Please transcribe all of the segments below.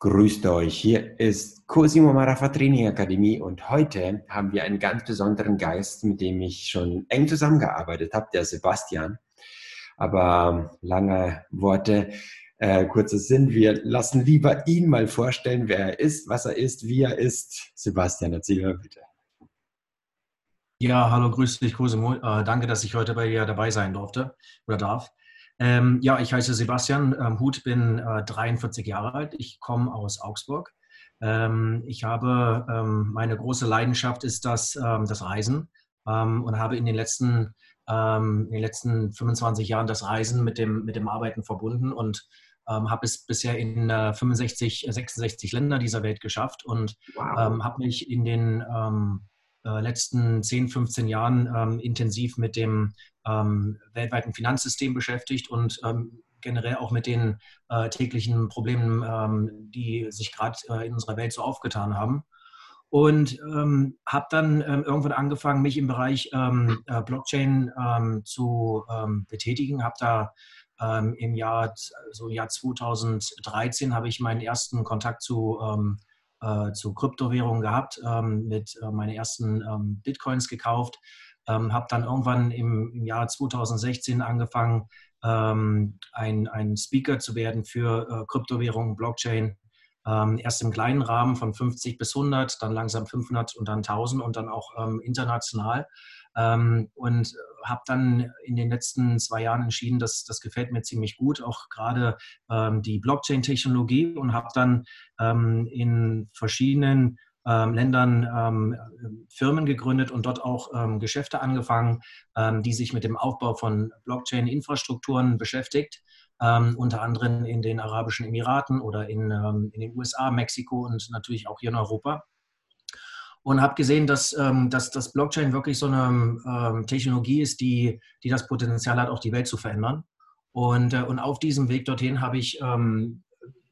Grüßt euch, hier ist Cosimo Marafa Training Akademie und heute haben wir einen ganz besonderen Geist, mit dem ich schon eng zusammengearbeitet habe, der Sebastian. Aber lange Worte, äh, kurzer Sinn, wir lassen lieber ihn mal vorstellen, wer er ist, was er ist, wie er ist. Sebastian, erzähl mal bitte. Ja, hallo, grüß dich, Cosimo. Äh, danke, dass ich heute bei dir dabei sein durfte oder darf. Ähm, ja, ich heiße Sebastian ähm, Huth, bin äh, 43 Jahre alt. Ich komme aus Augsburg. Ähm, ich habe, ähm, meine große Leidenschaft ist das, ähm, das Reisen ähm, und habe in den, letzten, in den letzten 25 Jahren das Reisen mit dem, mit dem Arbeiten verbunden und habe es bisher in äh, 65, 66 Länder dieser Welt geschafft und wow. habe mich in den äh, letzten 10, 15 Jahren ähm, intensiv mit dem ähm, weltweiten Finanzsystem beschäftigt und ähm, generell auch mit den äh, täglichen Problemen, ähm, die sich gerade äh, in unserer Welt so aufgetan haben. Und ähm, habe dann ähm, irgendwann angefangen, mich im Bereich ähm, äh, Blockchain ähm, zu ähm, betätigen. Habe da ähm, im Jahr, so Jahr 2013 habe ich meinen ersten Kontakt zu äh, zu Kryptowährungen gehabt, ähm, mit äh, meine ersten ähm, Bitcoins gekauft, ähm, habe dann irgendwann im, im Jahr 2016 angefangen, ein, ein Speaker zu werden für äh, Kryptowährungen, Blockchain. Erst im kleinen Rahmen von 50 bis 100, dann langsam 500 und dann 1000 und dann auch ähm, und habe dann in den letzten zwei Jahren entschieden, dass das gefällt mir ziemlich gut, auch gerade ähm, die Blockchain-Technologie und habe dann ähm, in verschiedenen ähm, Ländern ähm, Firmen gegründet und dort auch ähm, Geschäfte angefangen, ähm, die sich mit dem Aufbau von Blockchain-Infrastrukturen beschäftigt. unter anderem in den Arabischen Emiraten oder in, in den USA, Mexiko und natürlich auch hier in Europa und habe gesehen, dass, ähm, dass das Blockchain wirklich so eine ähm, Technologie ist, die, die das Potenzial hat, auch die Welt zu verändern. Und, äh, und auf diesem Weg dorthin habe ich ähm,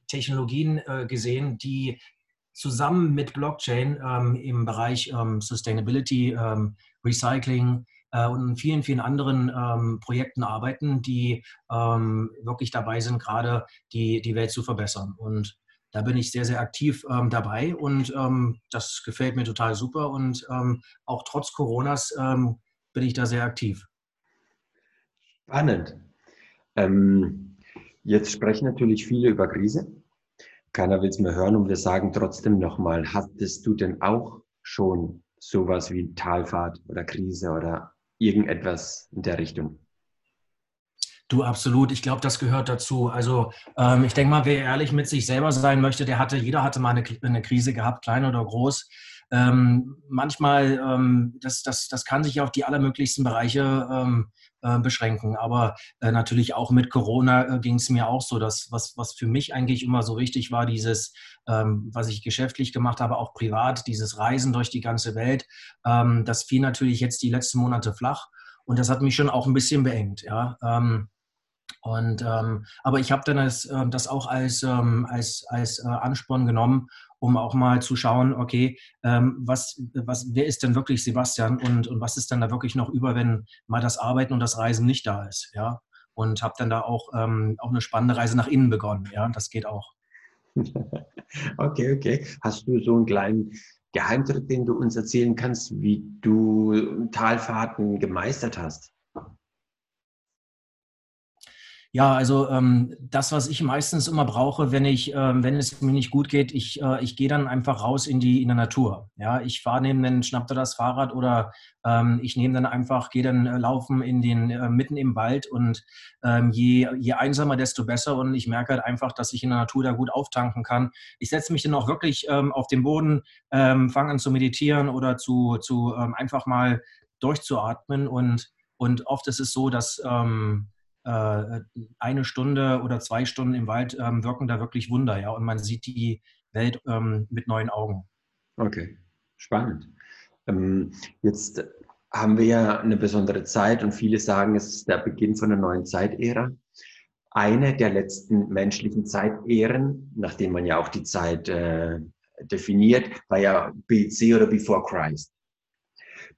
Technologien äh, gesehen, die zusammen mit Blockchain ähm, im Bereich ähm, Sustainability, ähm, Recycling äh, und vielen, vielen anderen Projekten arbeiten, die wirklich dabei sind, gerade die, die Welt zu verbessern. Und da bin ich sehr, sehr aktiv ähm, dabei und ähm, das gefällt mir total super und ähm, auch trotz Coronas ähm, bin ich da sehr aktiv. Spannend. Ähm, jetzt sprechen natürlich viele über Krise. Keiner will es mehr hören und wir sagen trotzdem nochmal, hattest du denn auch schon sowas wie Talfahrt oder Krise oder irgendetwas in der Richtung? Du, absolut. Ich glaube, das gehört dazu. Also ähm, ich denke mal, wer ehrlich mit sich selber sein möchte, der hatte, jeder hatte mal eine, eine Krise gehabt, klein oder groß. Ähm, manchmal, ähm, das, das, das kann sich auf die allermöglichsten Bereiche ähm, äh, beschränken. Aber äh, natürlich auch mit Corona äh, ging es mir auch so, dass was, was für mich eigentlich immer so wichtig war, dieses, ähm, was ich geschäftlich gemacht habe, auch privat, dieses Reisen durch die ganze Welt, ähm, das fiel natürlich jetzt die letzten Monate flach. Und das hat mich schon auch ein bisschen beengt. Ja. Ähm, und, ähm, aber ich habe dann das, äh, das auch als, ähm, als, als äh, Ansporn genommen, um auch mal zu schauen, okay, ähm, was, was, wer ist denn wirklich Sebastian und, und was ist dann da wirklich noch über, wenn mal das Arbeiten und das Reisen nicht da ist, ja. Und habe dann da auch, ähm, auch eine spannende Reise nach innen begonnen, ja, das geht auch. Okay, okay. Hast du so einen kleinen Geheimtrick, den du uns erzählen kannst, wie du Talfahrten gemeistert hast? Ja, also ähm, das, was ich meistens immer brauche, wenn ich, ähm, wenn es mir nicht gut geht, ich, äh, ich gehe dann einfach raus in die in der Natur. Ja, ich fahre neben den, schnapp da das Fahrrad oder ähm, ich nehme dann einfach, gehe dann äh, laufen in den äh, mitten im Wald und ähm, je, je einsamer, desto besser. Und ich merke halt einfach, dass ich in der Natur da gut auftanken kann. Ich setze mich dann auch wirklich ähm, auf den Boden, ähm, fange an zu meditieren oder zu, zu einfach mal durchzuatmen und und oft ist es so, dass ähm, äh, eine Stunde oder zwei Stunden im Wald ähm, wirken da wirklich Wunder, ja, und man sieht die Welt ähm, mit neuen Augen. Okay, spannend. Ähm, jetzt haben wir ja eine besondere Zeit und viele sagen, es ist der Beginn von einer neuen Zeitära. Eine der letzten menschlichen Zeitähren, nachdem man ja auch die Zeit äh, definiert, war ja BC oder Before Christ.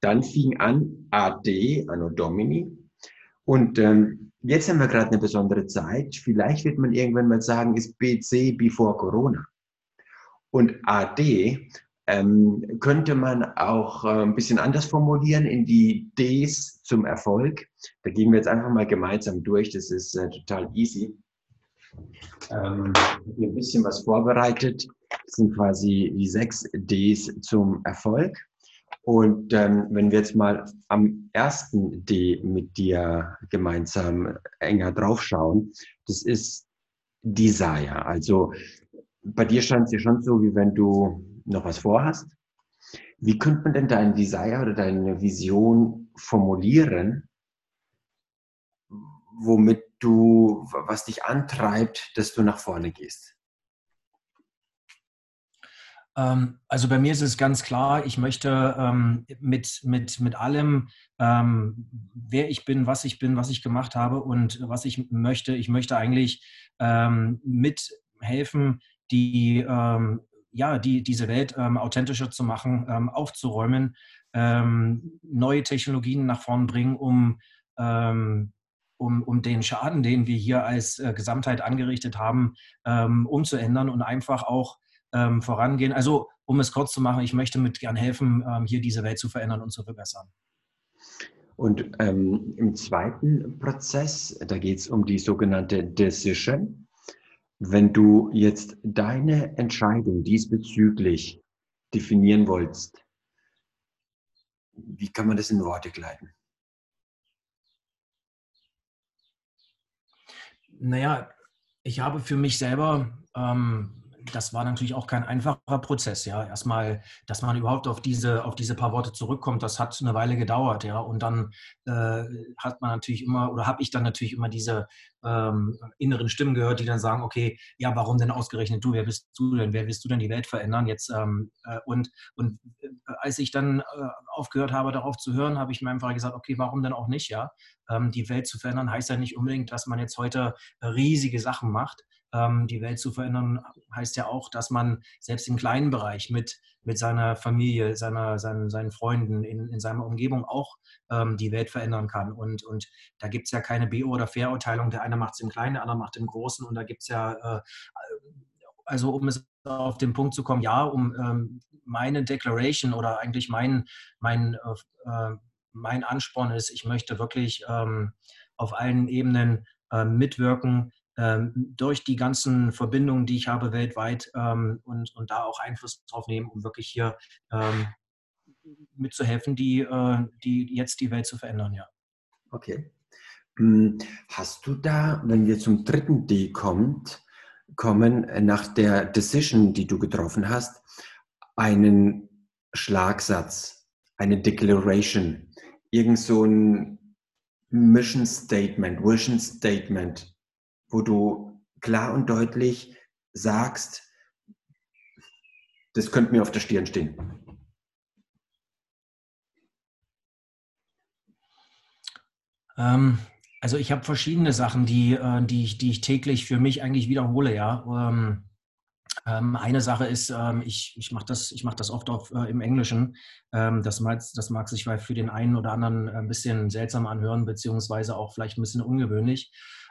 Dann fing an AD, Anno Domini, und ähm, Jetzt haben wir gerade eine besondere Zeit. Vielleicht wird man irgendwann mal sagen, ist BC before Corona. Und AD ähm, könnte man auch äh, ein bisschen anders formulieren in die Ds zum Erfolg. Da gehen wir jetzt einfach mal gemeinsam durch. Das ist äh, total easy. Ähm, ein bisschen was vorbereitet. Das sind quasi die sechs Ds zum Erfolg. Und ähm, wenn wir jetzt mal am ersten D mit dir gemeinsam enger draufschauen, das ist Desire. Also bei dir scheint es ja schon so, wie wenn du noch was vorhast. Wie könnte man denn dein Desire oder deine Vision formulieren, womit du, was dich antreibt, dass du nach vorne gehst? Ähm, also bei mir ist es ganz klar, ich möchte ähm, mit, mit, mit allem, ähm, wer ich bin, was ich bin, was ich gemacht habe und was ich möchte, ich möchte eigentlich ähm, mithelfen, die, ähm, ja, die, diese Welt ähm, authentischer zu machen, aufzuräumen, neue Technologien nach vorn bringen, um um, um den Schaden, den wir hier als äh, Gesamtheit angerichtet haben, ähm, umzuändern und einfach auch ähm, vorangehen. Also, um es kurz zu machen, ich möchte mit gern helfen, ähm, hier diese Welt zu verändern und zu verbessern. Und ähm, im zweiten Prozess, da geht es um die sogenannte Decision. Wenn du jetzt deine Entscheidung diesbezüglich definieren wolltest, wie kann man das in Worte kleiden? Naja, ich habe für mich selber ähm, das war natürlich auch kein einfacher Prozess, ja. Erstmal, dass man überhaupt auf diese, auf diese paar Worte zurückkommt, das hat eine Weile gedauert, ja. Und dann äh, hat man natürlich immer, oder habe ich dann natürlich immer diese ähm, inneren Stimmen gehört, die dann sagen, okay, ja, warum denn ausgerechnet du? Wer bist du denn? Wer willst du denn die Welt verändern? Jetzt ähm, äh, und, und äh, als ich dann äh, aufgehört habe, darauf zu hören, habe ich mir einfach gesagt, okay, warum denn auch nicht, ja? Ähm, die Welt zu verändern heißt ja nicht unbedingt, dass man jetzt heute riesige Sachen macht, die Welt zu verändern, heißt ja auch, dass man selbst im kleinen Bereich mit, mit seiner Familie, seiner, seinen, seinen Freunden, in, in seiner Umgebung auch ähm, die Welt verändern kann. Und, und da gibt es ja keine BO- oder Verurteilung. Der eine macht es im Kleinen, der andere macht es im Großen. Und da gibt es ja, äh, also um es auf den Punkt zu kommen, ja, um ähm, meine Declaration oder eigentlich mein, mein, äh, äh mein Ansporn ist, ich möchte wirklich ähm, auf allen Ebenen äh, mitwirken, ähm, durch die ganzen Verbindungen, die ich habe weltweit ähm, und, und da auch Einfluss drauf nehmen, um wirklich hier ähm, mitzuhelfen, die, äh, die jetzt die Welt zu verändern, ja. Okay. Hm, hast du da, wenn wir zum dritten D kommt, kommen, nach der Decision, die du getroffen hast, einen Schlagsatz, eine Declaration, irgend so ein Mission Statement, Vision Statement, wo du klar und deutlich sagst, das könnte mir auf der Stirn stehen? Ähm, also ich habe verschiedene Sachen, die, äh, die, ich, die ich täglich für mich eigentlich wiederhole, ja. Ähm, ähm, eine Sache ist, ähm, ich, ich mache das, mach das oft auf, äh, im Englischen. Ähm, das, mag, das mag sich für den einen oder anderen ein bisschen seltsam anhören, beziehungsweise auch vielleicht ein bisschen ungewöhnlich.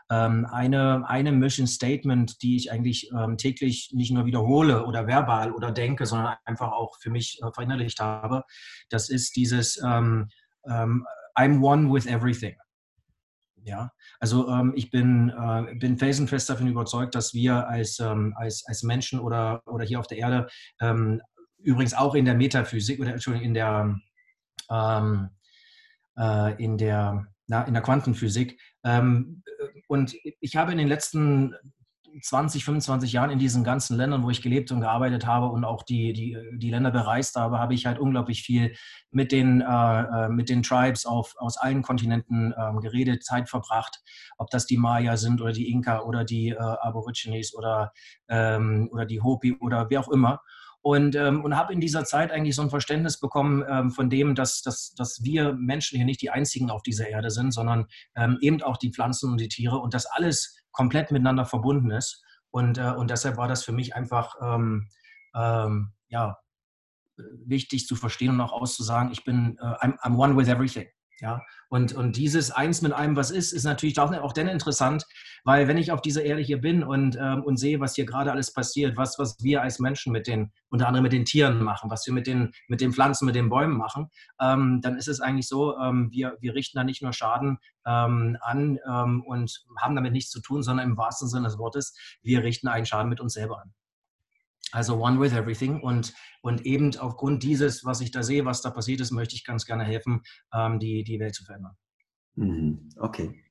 Ähm, eine, eine Mission Statement, die ich eigentlich ähm, täglich nicht nur wiederhole oder verbal oder denke, sondern einfach auch für mich äh, verinnerlicht habe, das ist dieses ähm, I'm one with everything. Ja, also ähm, ich bin, äh, bin felsenfest davon überzeugt, dass wir als, ähm, als, als Menschen oder, oder hier auf der Erde, ähm, übrigens auch in der Metaphysik oder Entschuldigung, in der, äh, in der, na, in der Quantenphysik, ähm, und ich habe in den letzten 20, 25 Jahren in diesen ganzen Ländern, wo ich gelebt und gearbeitet habe und auch die, die, die Länder bereist habe, habe ich halt unglaublich viel mit den, äh, äh mit den Tribes auf, aus allen Kontinenten äh, geredet, Zeit verbracht, ob das die Maya sind oder die Inka oder die äh, Aborigines oder, ähm, oder die Hopi oder wer auch immer und, ähm, und habe in dieser Zeit eigentlich so ein Verständnis bekommen ähm, von dem, dass, dass, dass wir Menschen hier nicht die Einzigen auf dieser Erde sind, sondern ähm, eben auch die Pflanzen und die Tiere und dass alles komplett miteinander verbunden ist. Und, äh, und deshalb war das für mich einfach ähm, ähm, ja, wichtig zu verstehen und auch auszusagen, ich bin, uh, I'm, I'm one with everything. Ja, und, und dieses Eins mit einem, was ist, ist natürlich auch, dann interessant, weil wenn ich auf dieser Erde hier bin und, ähm, und sehe, was hier gerade alles passiert, was, was wir als Menschen mit den, unter anderem mit den Tieren machen, was wir mit den, mit den Pflanzen, mit den Bäumen machen, ähm, dann ist es eigentlich so, ähm, wir, wir richten da nicht nur Schaden ähm, an ähm, und haben damit nichts zu tun, sondern im wahrsten Sinne des Wortes, wir richten einen Schaden mit uns selber an. Also One with Everything. Und, und eben aufgrund dieses, was ich da sehe, was da passiert ist, möchte ich ganz gerne helfen, ähm, die, die Welt zu verändern. Mhm. Okay.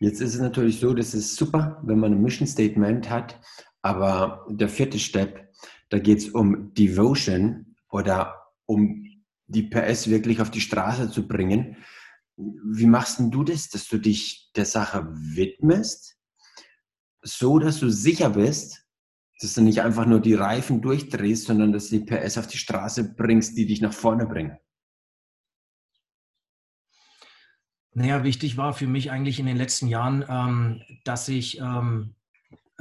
Jetzt ist es natürlich so, das ist super, wenn man ein Mission Statement hat, aber der vierte Step, da geht es um Devotion oder um die PS wirklich auf die Straße zu bringen. Wie machst du das, dass du dich der Sache widmest, so dass du sicher bist, dass du nicht einfach nur die Reifen durchdrehst, sondern dass du die PS auf die Straße bringst, die dich nach vorne bringen? Naja, wichtig war für mich eigentlich in den letzten Jahren, ähm, dass ich ähm,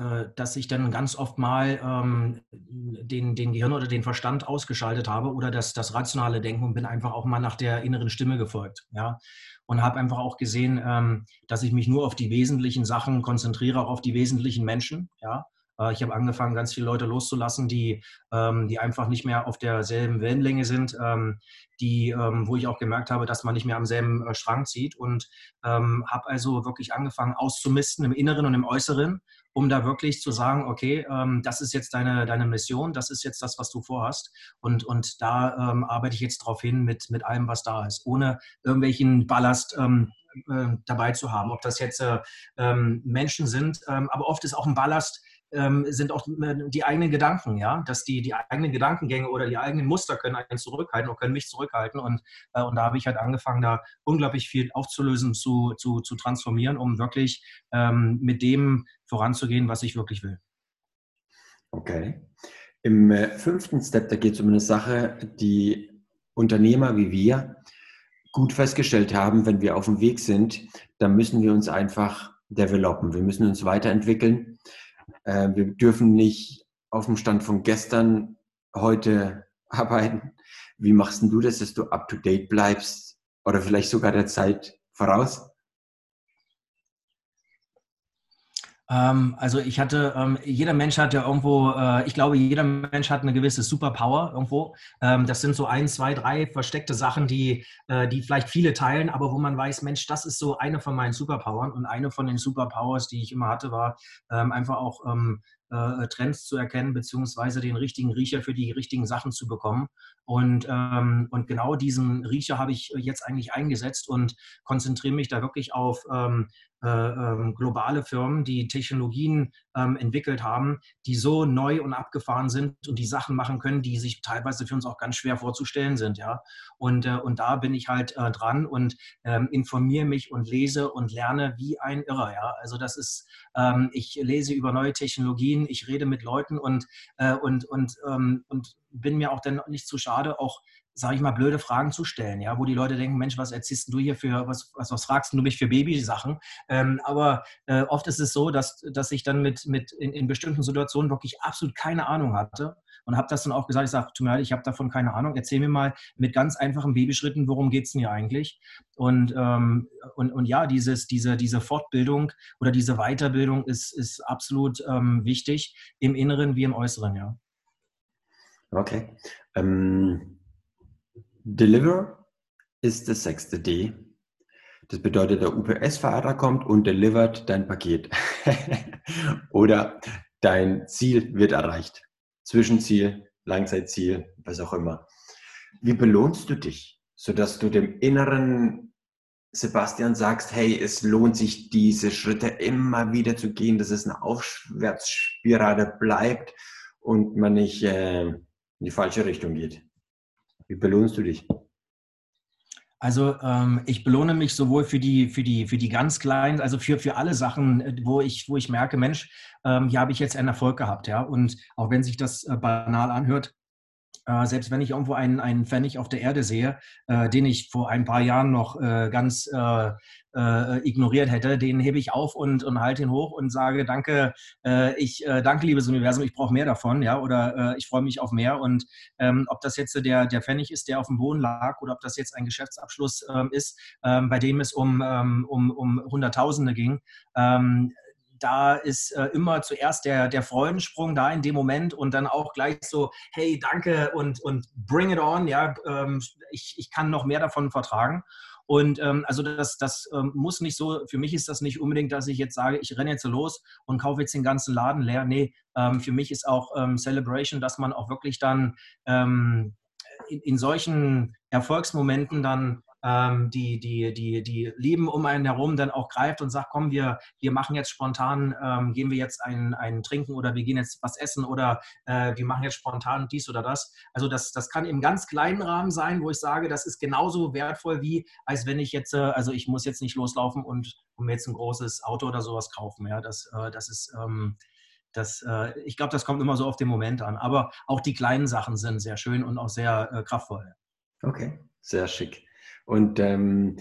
äh, dass ich dann ganz oft mal ähm, den, den Gehirn oder den Verstand ausgeschaltet habe oder das, das rationale Denken und bin einfach auch mal nach der inneren Stimme gefolgt. Ja? Und habe einfach auch gesehen, ähm, dass ich mich nur auf die wesentlichen Sachen konzentriere, auch auf die wesentlichen Menschen. Ja? Äh, ich habe angefangen, ganz viele Leute loszulassen, die, ähm, die einfach nicht mehr auf derselben Wellenlänge sind, ähm, die, ähm, wo ich auch gemerkt habe, dass man nicht mehr am selben äh, Strang zieht und habe also wirklich angefangen auszumisten im Inneren und im Äußeren, um da wirklich zu sagen, okay, das ist jetzt deine, deine Mission, das ist jetzt das, was du vorhast und, und da arbeite ich jetzt darauf hin mit, mit allem, was da ist, ohne irgendwelchen Ballast äh, dabei zu haben. Ob das jetzt Menschen sind, aber oft ist auch ein Ballast, ähm, sind auch äh, die eigenen Gedanken, ja, dass die, die eigenen Gedankengänge oder die eigenen Muster können einen zurückhalten und können mich zurückhalten. Und, äh, und da habe ich halt angefangen, da unglaublich viel aufzulösen, zu, zu, zu transformieren, um wirklich ähm, mit dem voranzugehen, was ich wirklich will. Okay. Im äh, fünften Step, da geht es um eine Sache, die Unternehmer wie wir gut festgestellt haben, wenn wir auf dem Weg sind, dann müssen wir uns einfach developen. Wir müssen uns weiterentwickeln. Äh, wir dürfen nicht auf dem Stand von gestern heute arbeiten. Wie machst du das, dass du up-to-date bleibst oder vielleicht sogar der Zeit voraus? Ähm, also ich hatte, ähm, jeder Mensch hat ja irgendwo, äh, ich glaube, jeder Mensch hat eine gewisse Superpower irgendwo. Ähm, das sind so ein, zwei, drei versteckte Sachen, die, äh, die vielleicht viele teilen, aber wo man weiß, Mensch, das ist so eine von meinen Superpowern. Und eine von den Superpowers, die ich immer hatte, war einfach auch äh, Trends zu erkennen, beziehungsweise den richtigen Riecher für die richtigen Sachen zu bekommen. Und, ähm, und genau diesen Riecher habe ich jetzt eigentlich eingesetzt und konzentriere mich da wirklich auf ähm, äh, ähm, globale Firmen, die Technologien ähm, entwickelt haben, die so neu und abgefahren sind und die Sachen machen können, die sich teilweise für uns auch ganz schwer vorzustellen sind. Ja? Und, äh, und da bin ich halt äh, dran und ähm, informiere mich und lese und lerne wie ein Irrer. Ja? Also das ist, ähm, ich lese über neue Technologien, ich rede mit Leuten und, äh, und, und, und bin mir auch dann nicht zu schade, auch sage ich mal, blöde Fragen zu stellen, ja, wo die Leute denken, Mensch, was erzählst du hier für, was, was, was fragst du mich für Babysachen? Ähm, aber äh, oft ist es so, dass, dass ich dann mit, mit in, in bestimmten Situationen wirklich absolut keine Ahnung hatte und habe das dann auch gesagt, ich sage, tut mir leid, ich habe davon keine Ahnung, erzähl mir mal mit ganz einfachen Babyschritten, worum geht es hier eigentlich? Und, ähm, und, und ja, dieses, diese, diese Fortbildung oder diese Weiterbildung ist, ist absolut ähm, wichtig, im Inneren wie im Äußeren, ja. Okay. Ähm Deliver ist das sechste D. Das bedeutet, der UPS-Fahrer kommt und delivert dein Paket. Oder dein Ziel wird erreicht. Zwischenziel, Langzeitziel, was auch immer. Wie belohnst du dich, sodass du dem inneren Sebastian sagst, hey, es lohnt sich, diese Schritte immer wieder zu gehen, dass es eine Aufwärtsspirale bleibt und man nicht äh, in die falsche Richtung geht? Wie belohnst du dich? Also ähm, ich belohne mich sowohl für die, für die, für die ganz kleinen, also für, für alle Sachen, äh, wo ich, wo ich merke, Mensch, ähm, hier habe ich jetzt einen Erfolg gehabt, ja. Und auch wenn sich das äh, banal anhört, äh, selbst wenn ich irgendwo einen, einen Pfennig auf der Erde sehe, äh, den ich vor ein paar Jahren noch äh, ganz äh, äh, ignoriert hätte, den hebe ich auf und, und halte ihn hoch und sage, danke, äh, ich danke, liebes Universum, ich brauche mehr davon, ja, oder ich freue mich auf mehr. Und ähm, ob das jetzt der, der Pfennig ist, der auf dem Boden lag, oder ob das jetzt ein Geschäftsabschluss ähm, ist, ähm, bei dem es um, ähm, um, um Hunderttausende ging, da ist äh, immer zuerst der, der Freudensprung da in dem Moment und dann auch gleich so, hey, danke und, und bring it on, ja, ähm, ich, ich kann noch mehr davon vertragen. Und ähm, also das, das ähm, muss nicht so, für mich ist das nicht unbedingt, dass ich jetzt sage, ich renne jetzt los und kaufe jetzt den ganzen Laden leer. Nee, ähm, für mich ist auch ähm, Celebration, dass man auch wirklich dann ähm, in, in solchen Erfolgsmomenten dann ähm, die, die, die, die Lieben um einen herum dann auch greift und sagt, komm, wir, wir machen jetzt spontan, ähm, gehen wir jetzt ein, ein Trinken oder wir gehen jetzt was essen oder äh, wir machen jetzt spontan dies oder das. Also das, das kann im ganz kleinen Rahmen sein, wo ich sage, das ist genauso wertvoll wie, als wenn ich jetzt, äh, also ich muss jetzt nicht loslaufen und um jetzt ein großes Auto oder sowas kaufen. Ja, das, äh, das ist, ähm, das, äh, ich glaube, das kommt immer so auf den Moment an. Aber auch die kleinen Sachen sind sehr schön und auch sehr äh, kraftvoll. Okay, sehr schick. Und ähm,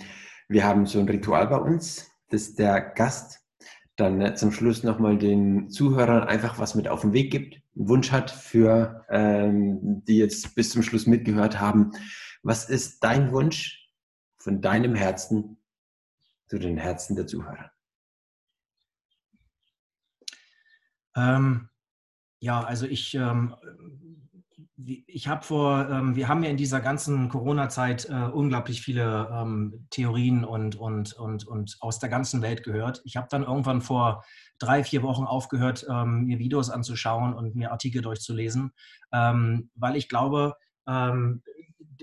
wir haben so ein Ritual bei uns, dass der Gast dann äh, zum Schluss nochmal den Zuhörern einfach was mit auf den Weg gibt, einen Wunsch hat für ähm, die jetzt bis zum Schluss mitgehört haben. Was ist dein Wunsch von deinem Herzen zu den Herzen der Zuhörer? Ähm, ja, also ich ähm, ich habe vor, ähm, wir haben ja in dieser ganzen Corona-Zeit äh, unglaublich viele ähm, Theorien und, und, und, und aus der ganzen Welt gehört. Ich habe dann irgendwann vor drei, vier Wochen aufgehört, ähm, mir Videos anzuschauen und mir Artikel durchzulesen, ähm, weil ich glaube, ähm,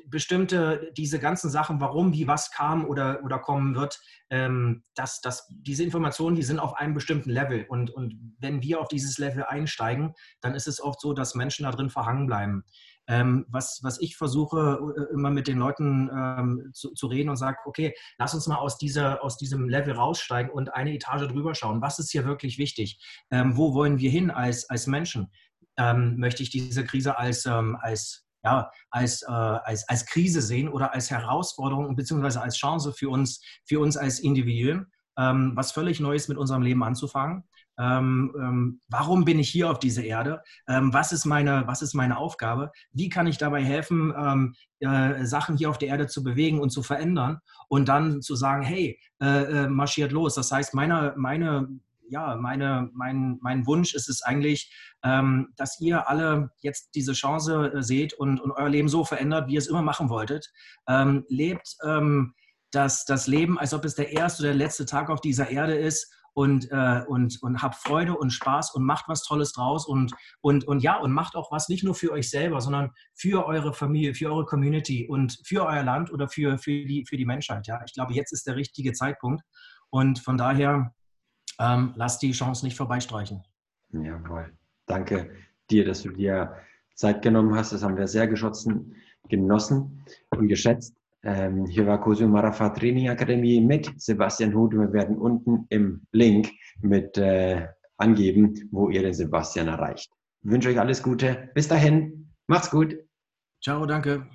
bestimmte, diese ganzen Sachen, warum, wie, was kam oder, oder kommen wird, ähm, dass, dass diese Informationen, die sind auf einem bestimmten Level. Und, und wenn wir auf dieses Level einsteigen, dann ist es oft so, dass Menschen da drin verhangen bleiben. Ähm, was, was ich versuche, äh, immer mit den Leuten ähm, zu, zu, reden und sage, okay, lass uns mal aus, dieser, aus diesem Level raussteigen und eine Etage drüber schauen. Was ist hier wirklich wichtig? Ähm, wo wollen wir hin als, als Menschen? Ähm, möchte ich diese Krise als, ähm, als ja, als, äh, als, als Krise sehen oder als Herausforderung bzw. als Chance für uns, für uns als Individuen, ähm, was völlig Neues mit unserem Leben anzufangen. Ähm, ähm, warum bin ich hier auf dieser Erde? Ähm, was, ist meine, was ist meine Aufgabe? Wie kann ich dabei helfen, ähm, äh, Sachen hier auf der Erde zu bewegen und zu verändern und dann zu sagen, hey, äh, äh marschiert los. Das heißt, meine, meine ja, meine, mein, mein Wunsch ist es eigentlich, ähm, dass ihr alle jetzt diese Chance äh, seht und, und euer Leben so verändert, wie ihr es immer machen wolltet. Ähm, lebt ähm, das, das Leben, als ob es der erste oder der letzte Tag auf dieser Erde ist und, äh, und, und habt Freude und Spaß und macht was Tolles draus und, und, und ja, und macht auch was nicht nur für euch selber, sondern für eure Familie, für eure Community und für euer Land oder für, für, die, für die Menschheit. Ja, ich glaube, jetzt ist der richtige Zeitpunkt. Und von daher ähm, lass die Chance nicht vorbeistreichen. Jawohl. Danke dir, dass du dir Zeit genommen hast. Das haben wir sehr geschossen, genossen und geschätzt. Ähm, hier war Cosio Marafa Training Akademie mit Sebastian Huth. Wir werden unten im Link mit äh, angeben, wo ihr den Sebastian erreicht. Ich wünsche euch alles Gute. Bis dahin. Macht's gut. Ciao, danke.